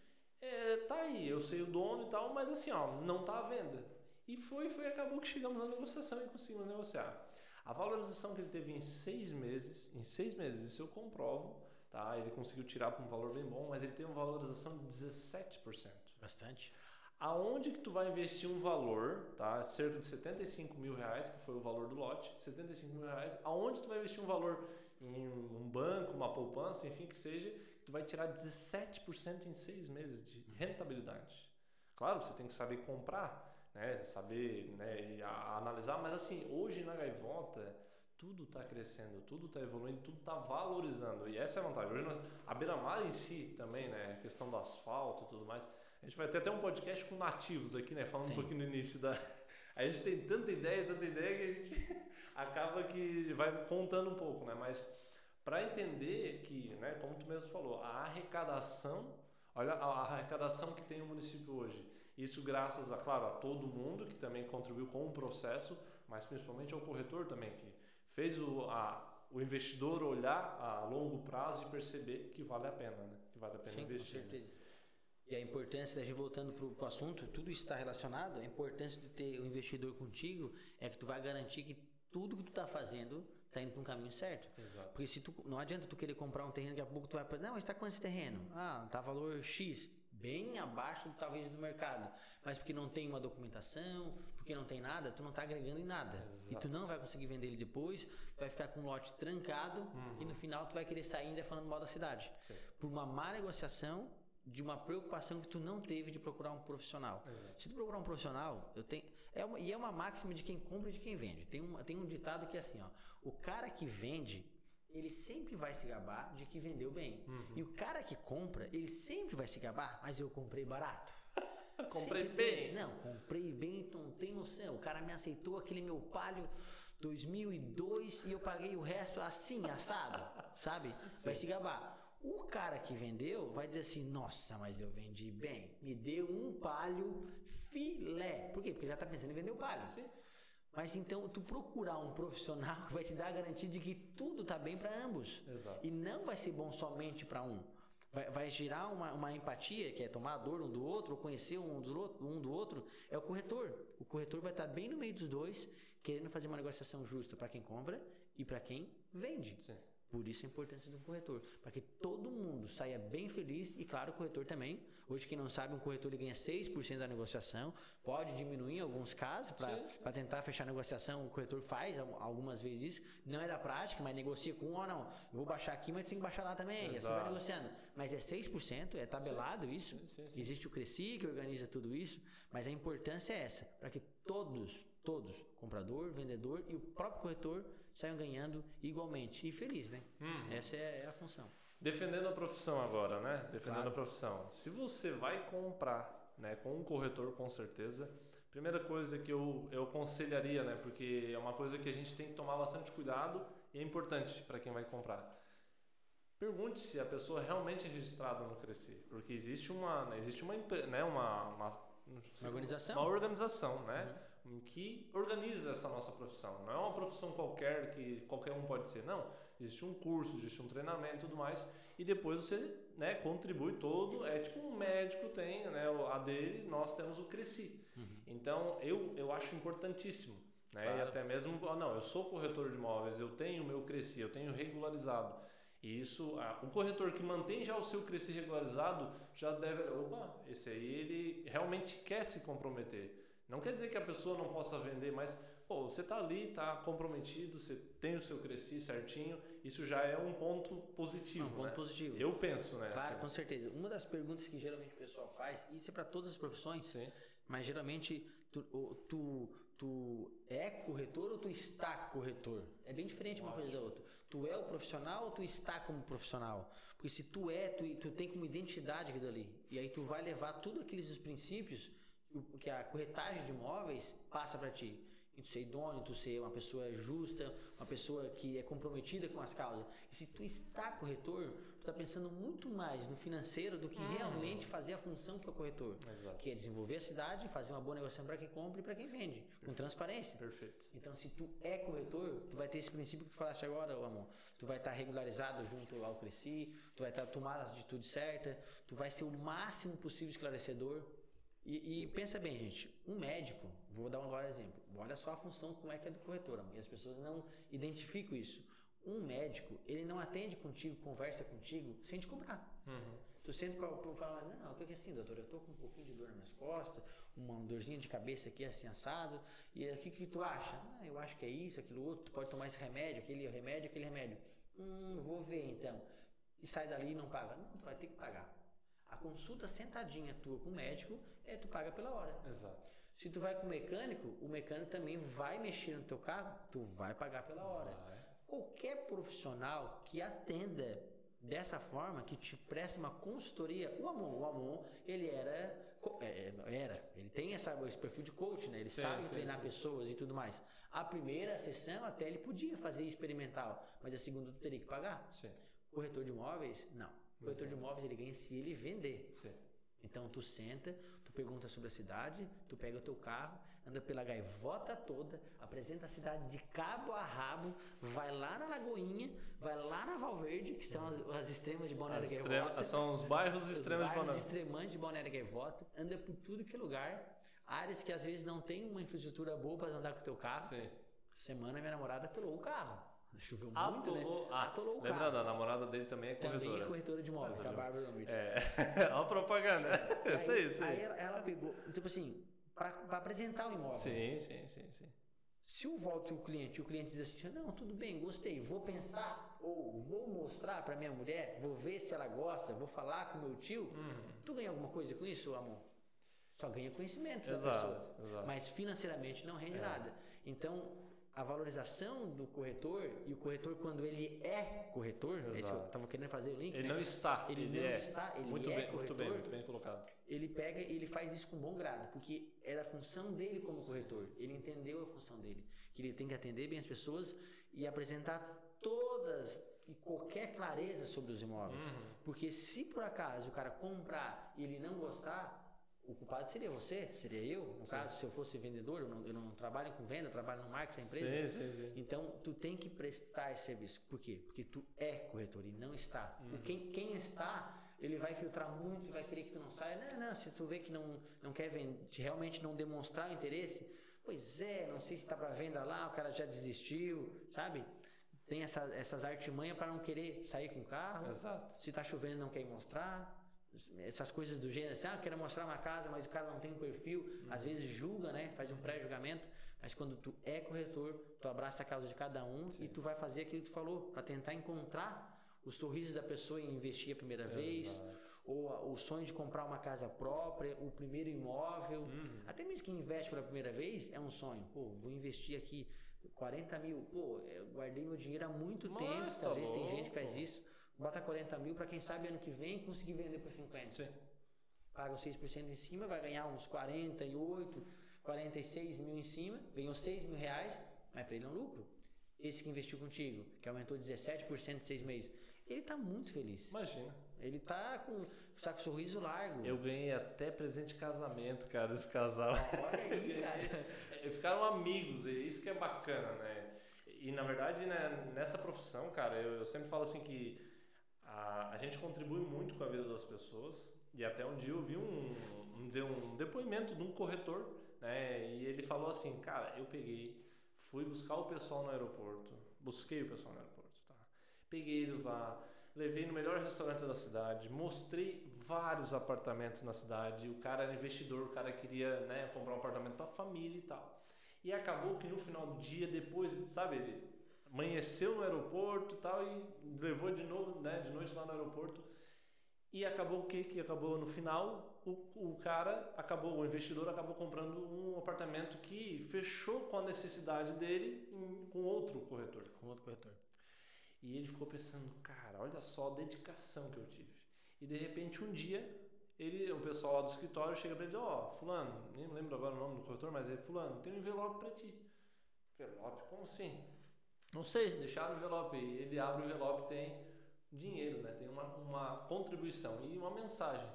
é, tá aí, eu sei o dono e tal, mas assim, ó, não tá à venda. E foi, foi, acabou que chegamos na negociação e conseguimos negociar. A valorização que ele teve em seis meses, em seis meses, isso eu comprovo, Tá? Ele conseguiu tirar para um valor bem bom, mas ele tem uma valorização de 17%. Bastante. Aonde que tu vai investir um valor, tá? Cerca de 75 mil reais, que foi o valor do lote, 75 mil reais. Aonde tu vai investir um valor em um banco, uma poupança, enfim, que seja, tu vai tirar 17% em seis meses de rentabilidade. Claro, você tem que saber comprar, né? Saber né? analisar, mas assim, hoje na gaivota tudo está crescendo, tudo está evoluindo, tudo está valorizando. E essa é a vantagem. Hoje nós, a beira-mar em si também, né? A questão do asfalto e tudo mais. A gente vai ter até um podcast com nativos aqui, né? Falando Sim. um pouquinho no início da. A gente tem tanta ideia, tanta ideia que a gente acaba que vai contando um pouco, né? Mas para entender que, né, como tu mesmo falou, a arrecadação, olha a arrecadação que tem o município hoje. Isso graças a, claro, a todo mundo que também contribuiu com o processo, mas principalmente ao corretor também que fez o, a, o investidor olhar a longo prazo e perceber que vale a pena, né? Que vale a pena Sim, investir. Com certeza. Né? E a importância, da gente voltando para o assunto, tudo está relacionado. A importância de ter o um investidor contigo é que tu vai garantir que tudo que tu está fazendo está indo para um caminho certo. Exato. Porque se tu, não adianta tu querer comprar um terreno, daqui a pouco tu vai para. Não, mas está com esse terreno? Ah, está valor X bem abaixo talvez do mercado, mas porque não tem uma documentação, porque não tem nada, tu não está agregando em nada. Exato. E tu não vai conseguir vender ele depois, tu vai ficar com um lote trancado uhum. e no final tu vai querer sair ainda falando mal da cidade. Sim. Por uma má negociação de uma preocupação que tu não teve de procurar um profissional. Exato. Se tu procurar um profissional, eu tenho é uma, e é uma máxima de quem compra e de quem vende. Tem um, tem um ditado que é assim, ó, o cara que vende ele sempre vai se gabar de que vendeu bem. Uhum. E o cara que compra, ele sempre vai se gabar, mas eu comprei barato. Comprei bem. Não, comprei bem, então tem noção. O cara me aceitou aquele meu palio 2002 e eu paguei o resto assim, assado, sabe? Vai se gabar. O cara que vendeu vai dizer assim: nossa, mas eu vendi bem. Me deu um palho filé. Por quê? Porque já está pensando em vender o palho. Sim. Mas então tu procurar um profissional que vai te dar a garantia de que tudo tá bem para ambos. Exato. E não vai ser bom somente para um. Vai, vai gerar uma, uma, empatia, que é tomar a dor um do outro, ou conhecer um do, um do outro, é o corretor. O corretor vai estar bem no meio dos dois, querendo fazer uma negociação justa para quem compra e para quem vende. Sim. Por isso a importância do corretor, para que todo mundo saia bem feliz e, claro, o corretor também. Hoje, quem não sabe, um corretor ele ganha 6% da negociação, pode diminuir em alguns casos para tentar fechar a negociação. O corretor faz algumas vezes isso, não é da prática, mas negocia com um ou não. Eu vou baixar aqui, mas tem que baixar lá também. Exato. E assim vai negociando. Mas é 6%, é tabelado sim. isso. Sim, sim, Existe o Cresci que organiza tudo isso, mas a importância é essa, para que todos, todos, comprador, vendedor e o próprio corretor saiam ganhando igualmente. E feliz, né? Hum. Essa é, é, a função. Defendendo a profissão agora, né? Defendendo claro. a profissão. Se você vai comprar né, com um corretor, com certeza, primeira coisa que eu, eu aconselharia, né? Porque é uma coisa que a gente tem que tomar bastante cuidado e é importante para quem vai comprar. Pergunte se a pessoa realmente é registrada no Crescer, porque existe uma, né, existe uma, né, uma, uma, uma organização, uma organização, né? Uhum que organiza essa nossa profissão. Não é uma profissão qualquer que qualquer um pode ser, não. Existe um curso, existe um treinamento e tudo mais, e depois você né, contribui todo. É tipo um médico tem né, a dele, nós temos o Cresci. Uhum. Então eu, eu acho importantíssimo. Né? Claro. E até mesmo, ah, não, eu sou corretor de imóveis, eu tenho o meu Cresci, eu tenho regularizado. E isso, o corretor que mantém já o seu Cresci regularizado já deve, opa, esse aí ele realmente quer se comprometer. Não quer dizer que a pessoa não possa vender, mas pô, você está ali, está comprometido, você tem o seu cresci certinho, isso já é um ponto positivo. Um ponto né? positivo. Eu penso, né? Claro, assim. com certeza. Uma das perguntas que geralmente o pessoal faz, isso é para todas as profissões, Sim. mas geralmente tu, tu, tu é corretor ou tu está corretor? É bem diferente uma coisa da outra. Tu é o profissional ou tu está como profissional? Porque se tu é, tu, tu tem como identidade aquilo ali. E aí tu vai levar tudo aqueles princípios que a corretagem de imóveis passa para ti. E tu ser idôneo, tu ser uma pessoa justa, uma pessoa que é comprometida com as causas. E se tu está corretor, tu está pensando muito mais no financeiro do que hum. realmente fazer a função que é o corretor. Exato. Que é desenvolver a cidade, fazer uma boa negociação para quem compra e para quem vende, Perfeito. com transparência. Perfeito. Então, se tu é corretor, tu vai ter esse princípio que tu falaste agora, amor. Tu vai estar tá regularizado junto ao Cresci, tu vai estar tá tomando as atitudes certas, tu vai ser o máximo possível esclarecedor e, e, pensa bem, gente, um médico, vou dar um agora exemplo, olha só a função como é que é do corretor, e as pessoas não identificam isso. Um médico, ele não atende contigo, conversa contigo, sem te cobrar. Uhum. Tu sente para falar, não, o que é assim, doutor? Eu tô com um pouquinho de dor nas minhas costas, uma dorzinha de cabeça aqui assim assado, e o que, que tu acha? Ah, eu acho que é isso, aquilo outro, tu pode tomar esse remédio, aquele remédio, aquele remédio. Hum, vou ver então. E sai dali e não paga. Não, tu vai ter que pagar. A consulta sentadinha tua com o médico é tu paga pela hora. Exato. Se tu vai com o mecânico, o mecânico também vai mexer no teu carro, tu vai pagar pela hora. Vai. Qualquer profissional que atenda dessa forma, que te presta uma consultoria, o Amon, o Amon, ele era é, era, ele tem essa, esse perfil de coach, né? Ele sim, sabe sim, treinar sim. pessoas e tudo mais. A primeira sessão até ele podia fazer experimental, mas a segunda tu teria que pagar. Sim. Corretor de imóveis, não. Corretor de imóveis ele ganha se ele vender. Sim. Então tu senta, tu pergunta sobre a cidade, tu pega o teu carro, anda pela gaivota toda, apresenta a cidade de cabo a rabo, vai lá na Lagoinha, vai lá na Valverde, que são as, as extremas de Balneário Gaivota. São os bairros extremos de Balneário. extremantes de Balneário Gaivota, anda por tudo que é lugar, áreas que às vezes não tem uma infraestrutura boa para andar com o teu carro. Sim. Semana minha namorada atolou o carro. Choveu muito, Atolou, né? Ah, Atolou o carro. Lembrando, a namorada dele também é corretora. Também é corretora de imóveis, a Bárbara Ramirez. É, olha a propaganda. É, isso aí, aí. Aí ela, ela pegou, tipo assim, para apresentar o imóvel. Sim, sim, sim, sim. Se eu volto o cliente e o cliente diz assim, não, tudo bem, gostei, vou pensar ou vou mostrar para minha mulher, vou ver se ela gosta, vou falar com meu tio, uhum. tu ganha alguma coisa com isso, amor? Só ganha conhecimento exato, da pessoa. Exato. Mas financeiramente não rende é. nada. Então, a valorização do corretor e o corretor quando ele é corretor, Exato. é isso que eu estava querendo fazer o link. Ele né? não está, ele, ele não é. está, ele muito é bem, corretor. Muito bem, muito bem colocado. Ele pega e ele faz isso com bom grado, porque é da função dele como corretor. Ele entendeu a função dele, que ele tem que atender bem as pessoas e apresentar todas e qualquer clareza sobre os imóveis. Uhum. Porque se por acaso o cara comprar e ele não gostar, o culpado seria você, seria eu. No caso, se eu fosse vendedor, eu não, eu não trabalho com venda, eu trabalho no marketing da empresa. Sim, sim, sim. Então, tu tem que prestar esse serviço. Por quê? Porque tu é corretor e não está. O quem, quem está, ele vai filtrar muito e vai querer que tu não saia. Não, não, se tu vê que não, não quer vender, realmente não demonstrar interesse, pois é, não sei se está para venda lá, o cara já desistiu, sabe? Tem essa, essas artimanhas para não querer sair com o carro. Exato. Se está chovendo, não quer mostrar. Essas coisas do gênero, assim, ah, quero mostrar uma casa, mas o cara não tem um perfil, às vezes julga, né? Faz um pré-julgamento, mas quando tu é corretor, tu abraça a causa de cada um e tu vai fazer aquilo que tu falou, para tentar encontrar o sorriso da pessoa em investir a primeira vez, ou o sonho de comprar uma casa própria, o primeiro imóvel. Até mesmo quem investe pela primeira vez é um sonho. Pô, vou investir aqui 40 mil. Pô, eu guardei meu dinheiro há muito tempo. tá Às vezes tem gente que faz isso. Bota 40 mil para quem sabe ano que vem conseguir vender por 50 Sim. paga os 6% em cima, vai ganhar uns 48, 46 mil em cima, ganhou 6 mil reais, mas para ele é um lucro. Esse que investiu contigo, que aumentou 17% em seis meses, ele está muito feliz. Imagina. Ele está com, tá com sorriso largo. Eu ganhei até presente de casamento, cara, desse casal. Olha aí, cara. Ficaram amigos, isso que é bacana, né? E na verdade, né, nessa profissão, cara, eu, eu sempre falo assim que a, a gente contribui muito com a vida das pessoas. E até um dia eu vi um, um, dizer, um depoimento de um corretor, né? E ele falou assim, cara, eu peguei, fui buscar o pessoal no aeroporto, busquei o pessoal no aeroporto, tá? Peguei eles lá, levei no melhor restaurante da cidade, mostrei vários apartamentos na cidade. O cara era investidor, o cara queria né, comprar um apartamento para família e tal. E acabou que no final do dia, depois, sabe, ele amanheceu no aeroporto e tal e levou de novo, né, de noite lá no aeroporto. E acabou o que que acabou no final? O, o cara acabou, o investidor acabou comprando um apartamento que fechou com a necessidade dele em- com outro corretor. Com outro corretor. E ele ficou pensando, cara, olha só a dedicação que eu tive. E de repente um dia, ele, o pessoal lá do escritório chega pra ele, ó, fulano, nem lembro agora o nome do corretor, mas é fulano, tem um envelope pra ti. Envelope? Como assim? Não sei, deixaram o envelope. E ele abre o envelope tem dinheiro, né? Tem uma, uma contribuição e uma mensagem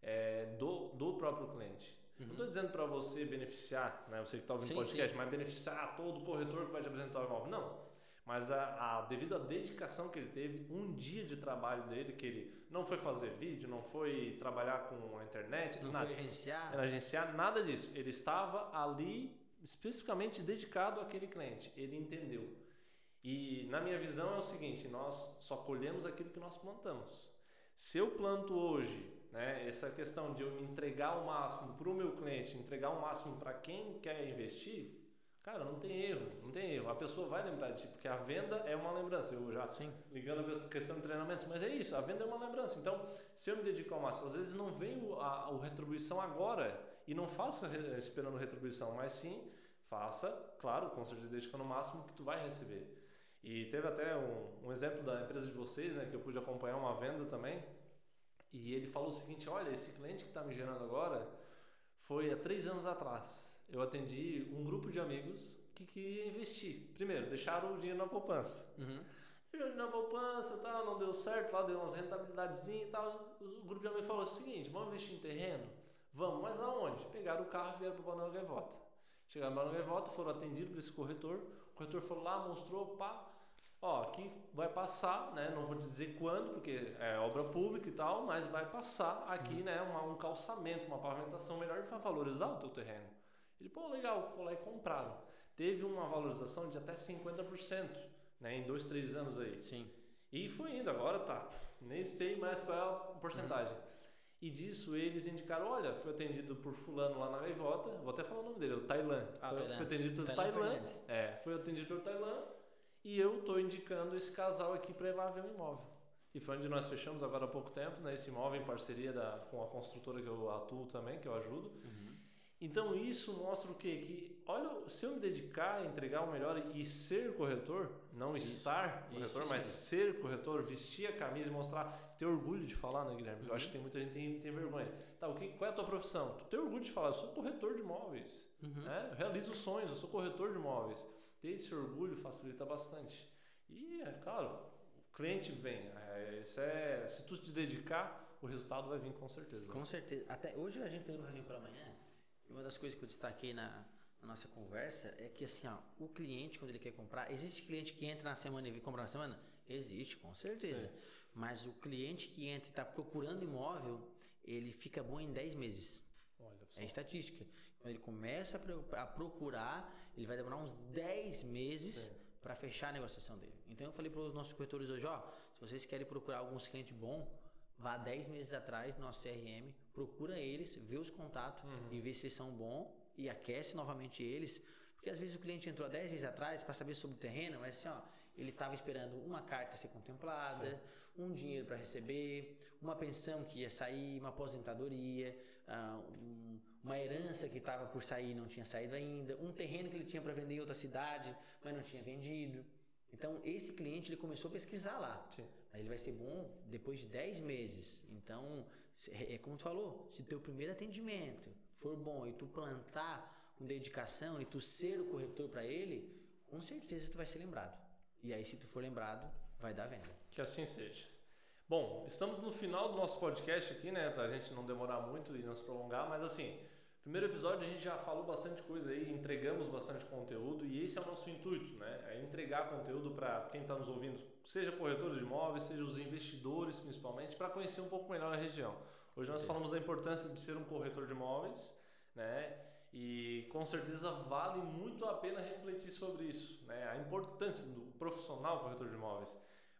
é, do, do próprio cliente. Não estou dizendo para você beneficiar, né? Você que está ouvindo Sim, podcast, mas beneficiar todo corretor que vai te apresentar o imóvel. Não. Mas a, a, devido à dedicação que ele teve, um dia de trabalho dele, que ele não foi fazer vídeo, não foi trabalhar com a internet, Não nada, foi agenciar. agenciar, nada disso. Ele estava ali especificamente dedicado àquele cliente. Ele entendeu. E na minha visão é o seguinte: nós só colhemos aquilo que nós plantamos. Se eu planto hoje, né, essa questão de eu me entregar o máximo para o meu cliente, entregar o máximo para quem quer investir, cara, não tem erro, não tem erro. A pessoa vai lembrar de ti, porque a venda é uma lembrança. Eu já Sim. ligando a essa questão de treinamentos, mas é isso, a venda é uma lembrança. Então, se eu me dedico ao máximo, às vezes não vem o- a, o retribuição agora e não faça esperando retribuição, mas sim faça, claro, com certeza dedicando o máximo que tu vai receber. E teve até um, um exemplo da empresa de vocês, né, que eu pude acompanhar uma venda também, e ele falou o seguinte, olha, esse cliente que está me gerando agora foi há três anos atrás. Eu atendi um grupo de amigos que queria investir. Primeiro, deixaram o dinheiro na poupança. Uhum. Eu na poupança tal, não deu certo, lá deu umas rentabilidadezinhas e tal. O grupo de amigos falou o seguinte: vamos investir em terreno? Vamos, mas aonde? Pegaram o carro e vieram para o Banão Gaivota. Chegaram no Banão Gaivota, foram atendidos por esse corretor. O corretor foi lá, mostrou, pá, ó, aqui vai passar, né? Não vou te dizer quando, porque é obra pública e tal, mas vai passar aqui, né? Uma, um calçamento, uma pavimentação melhor e vai valorizar o teu terreno. Ele, pô, legal, foi lá e compraram. Teve uma valorização de até 50%, né? Em dois, três anos aí. Sim. E foi indo, agora tá. Nem sei mais qual é a porcentagem. E disso eles indicaram: olha, foi atendido por Fulano lá na Gaivota, vou até falar o nome dele, o Tailan. Ah, foi, foi atendido pelo Tailan. É, foi atendido pelo Tailan e eu tô indicando esse casal aqui para ir lá ver o imóvel. E foi onde nós fechamos agora há pouco tempo, né, esse imóvel em parceria da, com a construtora que eu atuo também, que eu ajudo. Então isso mostra o quê? Que, olha, se eu me dedicar a entregar o melhor e ser corretor, não Isso, estar corretor, isso mas mesmo. ser corretor, vestir a camisa e mostrar, ter orgulho de falar, né, Guilherme? Eu Uhum. acho que tem muita gente que tem, tem vergonha. Tá, o que, qual é a tua profissão? Tu tem orgulho de falar, eu sou corretor de imóveis, Uhum. né? Eu realizo sonhos, eu sou corretor de imóveis. Ter esse orgulho facilita bastante. E, é claro, cliente vem. É, isso é, se tu te dedicar, o resultado vai vir com certeza. Com certeza. Até hoje a gente fez uma reunião pela manhã. E uma das coisas que eu destaquei na, na nossa conversa é que assim, ó, o cliente quando ele quer comprar, existe cliente que entra na semana e vem comprar na semana? Existe, com certeza. Sim. Mas o cliente que entra e está procurando imóvel, ele fica bom em 10 meses. É estatística. Quando ele começa a procurar, ele vai demorar uns 10 meses para fechar a negociação dele. Então eu falei para os nossos corretores hoje, ó, se vocês querem procurar alguns clientes bons, vá 10 meses atrás no nosso CRM, procura eles, vê os contatos uhum. e vê se eles são bons e aquece novamente eles. Porque às vezes o cliente entrou 10 meses atrás para saber sobre o terreno, mas assim, ó, ele estava esperando uma carta ser contemplada, Sim. um dinheiro para receber, uma pensão que ia sair, uma aposentadoria, uh, um, uma herança que estava por sair e não tinha saído ainda, um terreno que ele tinha para vender em outra cidade, mas não tinha vendido. Então, esse cliente ele começou a pesquisar lá. Sim. Ele vai ser bom depois de 10 meses. Então, é, é como tu falou, se teu primeiro atendimento for bom e tu plantar com dedicação e tu ser o corretor para ele, com certeza tu vai ser lembrado. E aí, se tu for lembrado, vai dar venda. Que assim seja. Bom, estamos no final do nosso podcast aqui, né? Pra gente não demorar muito e não se prolongar, mas assim, primeiro episódio a gente já falou bastante coisa aí, entregamos bastante conteúdo e esse é o nosso intuito, né? É entregar conteúdo para quem está nos ouvindo, seja corretores de imóveis, seja os investidores principalmente, para conhecer um pouco melhor a região. Hoje nós falamos da importância de ser um corretor de imóveis, né? E com certeza vale muito a pena refletir sobre isso, né? A importância do profissional corretor de imóveis.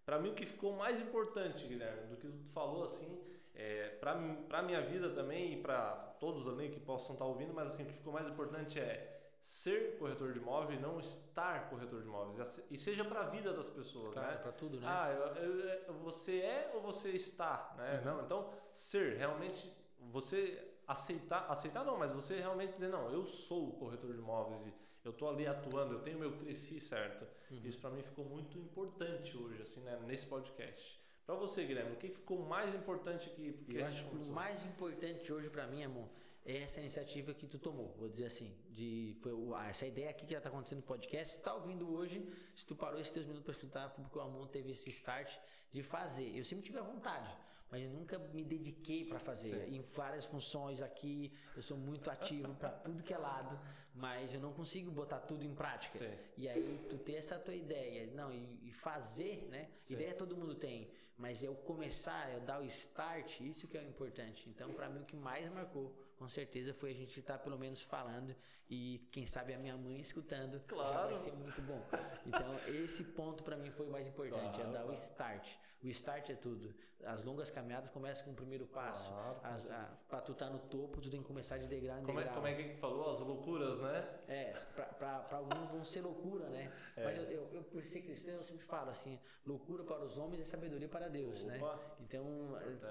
Para mim o que ficou mais importante, Guilherme, do que tu falou assim, é, para a minha vida também e para todos ali que possam estar tá ouvindo, mas assim, o que ficou mais importante é ser corretor de imóvel e não estar corretor de imóveis. E seja para a vida das pessoas, claro, né? para tudo, né? Ah, eu, eu, você é ou você está, né? Uhum. Não, então ser realmente você aceitar, aceitar não, mas você realmente dizer, não, eu sou corretor de imóveis e eu estou ali atuando, eu tenho meu cresci certo. Uhum. Isso para mim ficou muito importante hoje, assim, né, nesse podcast. Para você, Guilherme, o que ficou mais importante aqui? Porque eu acho que o mais importante hoje para mim, amor, é essa iniciativa que tu tomou, vou dizer assim, de foi essa ideia aqui que já está acontecendo no podcast, está ouvindo hoje, se tu parou esses teus minutos para escutar, foi porque o Amon teve esse start de fazer. Eu sempre tive a vontade mas nunca me dediquei para fazer. Sim. Em várias funções aqui, eu sou muito ativo para tudo que é lado, mas eu não consigo botar tudo em prática. Sim. E aí tu ter essa tua ideia, não, e, fazer, né? Sim. Ideia todo mundo tem, mas eu começar, eu dar o start, isso que é o importante. Então, para mim o que mais marcou, com certeza foi a gente estar tá pelo menos falando e quem sabe a minha mãe escutando, claro. já vai ser muito bom. Então, esse ponto para mim foi o mais importante, claro. é dar o start. O start é tudo. As longas caminhadas começam com o primeiro passo. Claro, para tu estar tá no topo, tu tem que começar de degrau em como degrau. É, como é que falou? As loucuras, né? É, para alguns vão ser loucura, né? É. Mas eu, eu, eu, por ser cristão, eu sempre falo assim: loucura para os homens e sabedoria para Deus, né? Opa. né? Então,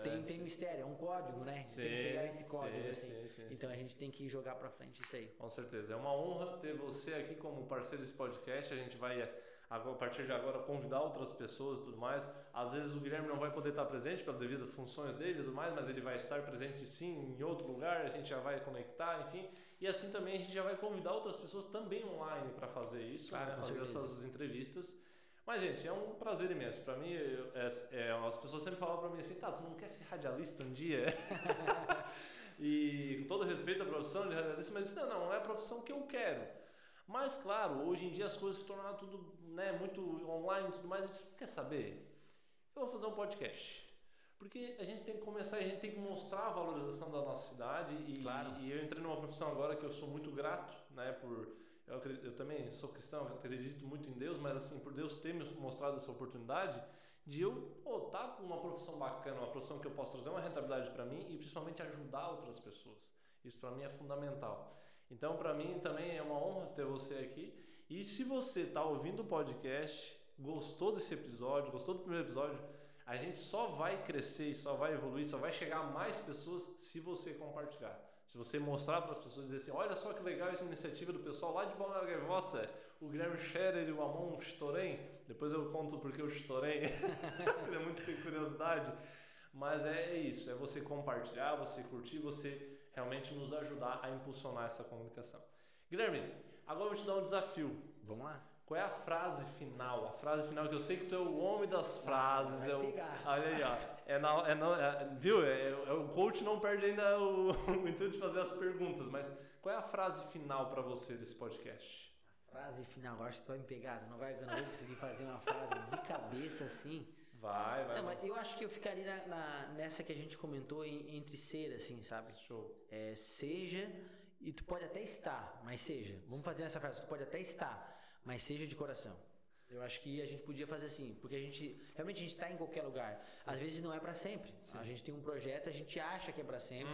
tem, tem mistério, é um código, né? Sim, tem que pegar esse código, sim, assim. Sim, então, a gente tem que jogar para frente isso aí. Com certeza. É uma honra ter você aqui como parceiro desse podcast. A gente vai a partir de agora convidar outras pessoas e tudo mais. Às vezes o Guilherme não vai poder estar presente pelas devidas funções dele e tudo mais, mas ele vai estar presente sim em outro lugar, a gente já vai conectar, enfim. E assim também a gente já vai convidar outras pessoas também online para fazer isso, claro, né? fazer essas entrevistas. Mas, gente, é um prazer imenso. Para mim, eu, é, é, as pessoas sempre falam para mim assim: tá, tu não quer ser radialista um dia? e com todo respeito à profissão de radialista, mas não, não é a profissão que eu quero. Mas, claro, hoje em dia as coisas se tornaram tudo né, muito online e tudo mais. A gente quer saber? Eu vou fazer um podcast. Porque a gente tem que começar, a gente tem que mostrar a valorização da nossa cidade. E, claro. e eu entrei numa profissão agora que eu sou muito grato, né, por. Eu, eu também sou cristão, acredito muito em Deus, mas assim, por Deus ter me mostrado essa oportunidade de eu estar tá com uma profissão bacana, uma profissão que eu posso trazer uma rentabilidade para mim e principalmente ajudar outras pessoas. Isso para mim é fundamental. Então, para mim também é uma honra ter você aqui. E se você está ouvindo o podcast, gostou desse episódio, gostou do primeiro episódio, a gente só vai crescer e só vai evoluir, só vai chegar a mais pessoas se você compartilhar. Se você mostrar para as pessoas dizer assim, olha só que legal essa iniciativa do pessoal lá de Balneário Gaivota, o Guilherme Scherer e o Amon Storem, depois eu conto porque o Storem, ele é muito tem curiosidade, mas é, é isso, é você compartilhar, você curtir, você realmente nos ajudar a impulsionar essa comunicação. Guilherme, agora eu vou te dar um desafio. Vamos lá. Qual é a frase final? A frase final que eu sei que tu é o homem das frases. Vai é o, pegar. olha aí, ó. É na, é na- é- viu? É, é- o coach não perde ainda o, o intuito de fazer as perguntas, mas qual é a frase final para você desse podcast? Frase final, acho que tu vai me pegar. Não vai, eu não vou conseguir fazer uma frase de cabeça assim. Vai, vai. Não, mas eu acho que eu ficaria na, na- nessa que a gente comentou em- entre ser, assim, sabe? Show. É, seja, e tu pode até estar, mas seja. Vamos fazer essa frase, tu pode até estar, mas seja de coração. Eu acho que a gente podia fazer assim, porque a gente realmente a gente está em qualquer lugar. Às vezes não é para sempre. A gente tem um projeto, a gente acha que é para sempre,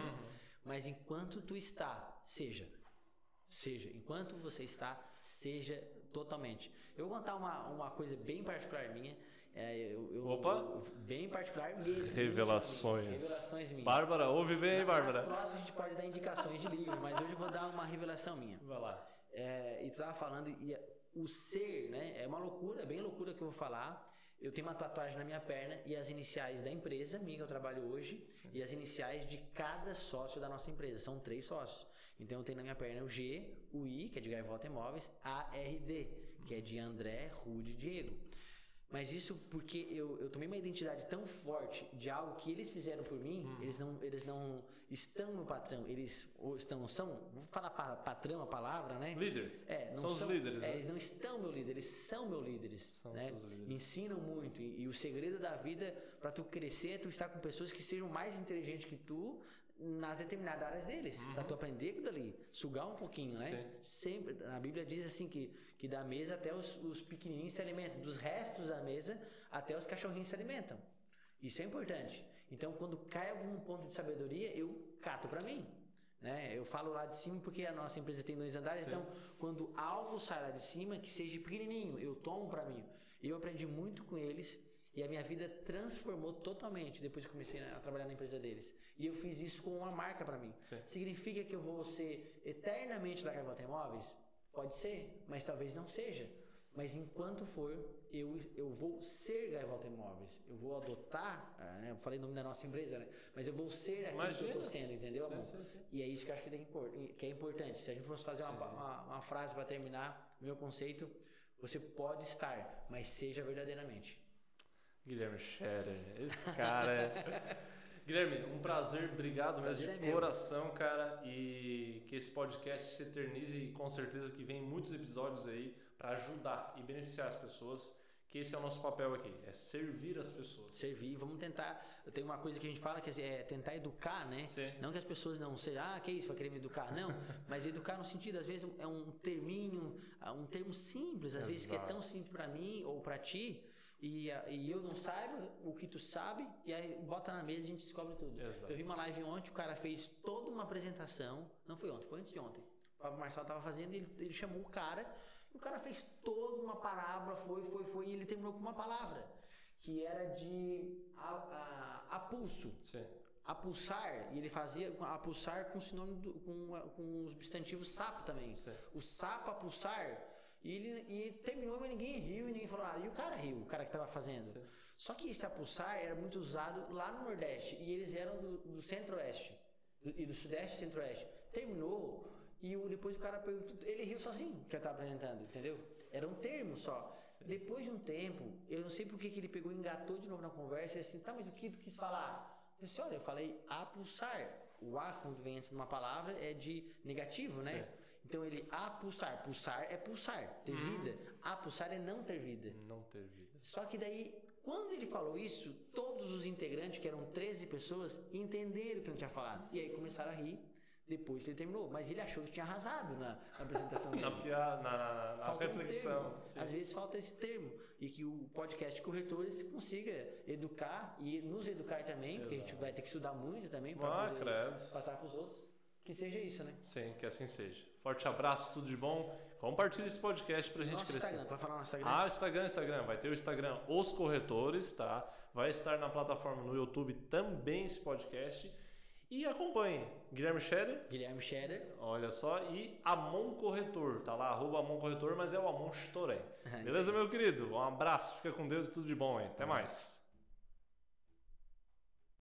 mas enquanto tu está, seja. Seja, enquanto você está, seja totalmente. Eu vou contar uma, uma coisa bem particular minha. É, eu, eu- Opa! eu- bem particular mesmo. Revelações. Revelações minhas. Bárbara, ouve bem, Nas Bárbara? próximas a gente pode dar indicações de livro, mas hoje eu vou dar uma revelação minha. Vai lá. É, e tu tava falando, e o ser, né? É uma loucura, bem loucura que eu vou falar. Eu tenho uma tatuagem na minha perna e as iniciais da empresa minha que eu trabalho hoje e as iniciais de cada sócio da nossa empresa. São três sócios. Então eu tenho na minha perna o G, o I, que é de Gaivota Imóveis, a RD, que é de André, Rude e Diego. Mas isso porque eu, eu tomei uma identidade tão forte de algo que eles fizeram por mim, eles, não, eles não estão no patrão, eles ou estão, são, vou falar pa- patrão a palavra, né? Líder. É, não São os líderes, é, né? Eles não estão meu líder, eles são meu líderes. São né? seus líderes. Me ensinam muito. E, e o segredo da vida para tu crescer é tu estar com pessoas que sejam mais inteligentes que tu nas determinadas áreas deles. Pra tu aprender aquilo ali. Sugar um pouquinho, né? Uhum. Sim. Sempre. A Bíblia diz assim que, que da mesa até os, os pequenininhos se alimentam. Dos restos da mesa até os cachorrinhos se alimentam. Isso é importante. Então, quando cai algum ponto de sabedoria, eu cato para mim. Né? Eu falo lá de cima porque a nossa empresa tem dois andares, Sim. então quando algo sai lá de cima, que seja pequenininho, eu tomo para mim. Eu aprendi muito com eles e a minha vida transformou totalmente depois que comecei a trabalhar na empresa deles. E eu fiz isso com uma marca para mim. Sim. Significa que eu vou ser eternamente da Gaivota Imóveis? Pode ser, mas talvez não seja. Mas enquanto for, eu, eu vou ser Gaivota Imóveis. Eu vou adotar, ah, né? eu falei o nome da nossa empresa, né? Mas eu vou ser aquilo que eu Imagina. estou sendo, entendeu, Sim, amor? sim, sim. E é isso que eu acho é, que é importante. Se a gente fosse fazer uma, uma, uma frase para terminar, meu conceito, você pode estar, mas seja verdadeiramente. Guilherme Scherer, esse cara é. Guilherme, um prazer, obrigado mesmo Prazer é de meu. coração, cara, e que esse podcast se eternize e com certeza que vem muitos episódios aí para ajudar e beneficiar as pessoas, que esse é o nosso papel aqui, é servir as pessoas. Servir, vamos tentar. Tem uma coisa que a gente fala que é tentar educar, né? Sim. Não que as pessoas não sejam, ah, que isso, vai querer me educar. Não, mas educar no sentido, às vezes, é um terminho, um termo simples, às vezes que é Exato. tão simples para mim ou para ti. E, e eu não saiba o que tu sabe, e aí bota na mesa e a gente descobre tudo. Exato. Eu vi uma live ontem, o cara fez toda uma apresentação, não foi ontem, foi antes de ontem. O Pablo Marçal tava fazendo, ele, ele chamou o cara, e o cara fez toda uma parábola, foi, foi, foi, e ele terminou com uma palavra, que era de a, a, apulso. Sim. Apulsar, e ele fazia apulsar com sinônimo do, com, a- com os substantivos sapo também. O sapo apulsar, e ele e terminou, mas ninguém riu e ninguém falou nada. E o cara riu, o cara que tava fazendo. Sim. Só que esse apulsar era muito usado lá no Nordeste, e eles eram do, do Centro-Oeste, e do Sudeste e Centro-Oeste. Terminou, e o, depois o cara perguntou, ele riu sozinho, que eu tava apresentando, entendeu? Era um termo só. Depois de um tempo, eu não sei por que ele pegou e engatou de novo na conversa e assim, tá, mas o que tu quis falar? Eu disse, olha, eu falei apulsar. O A, quando vem antes de uma palavra, é de negativo, né? Sim. Então ele apulsar. Pulsar é pulsar, ter vida. Apulsar é não ter vida. Não ter vida. Só que daí, quando ele falou isso, todos os integrantes, que eram 13 pessoas, entenderam o que ele tinha falado. E aí começaram a rir depois que ele terminou. Mas ele achou que tinha arrasado na, na apresentação dele. Na, piada, na, na, na um reflexão. Sim. Às vezes falta esse termo. E que o podcast Corretores consiga educar e nos educar também, porque a gente vai ter que estudar muito também para Ah, poder credo. passar para os outros. Que seja isso, né? Sim, que assim seja. Forte abraço, tudo de bom. Compartilhe esse podcast pra gente Nosso crescer. Instagram, vai falar no Instagram? Ah, Instagram, Instagram. Vai ter o Instagram Os Corretores, tá? Vai estar na plataforma no YouTube também esse podcast. E acompanhe Guilherme Scherer, Guilherme Scherer. olha só, e Amon Corretor. Tá lá, arroba Amon Corretor, mas é o Amon Storém. É, Beleza, meu querido? Um abraço, fica com Deus e tudo de bom, hein? Até mais.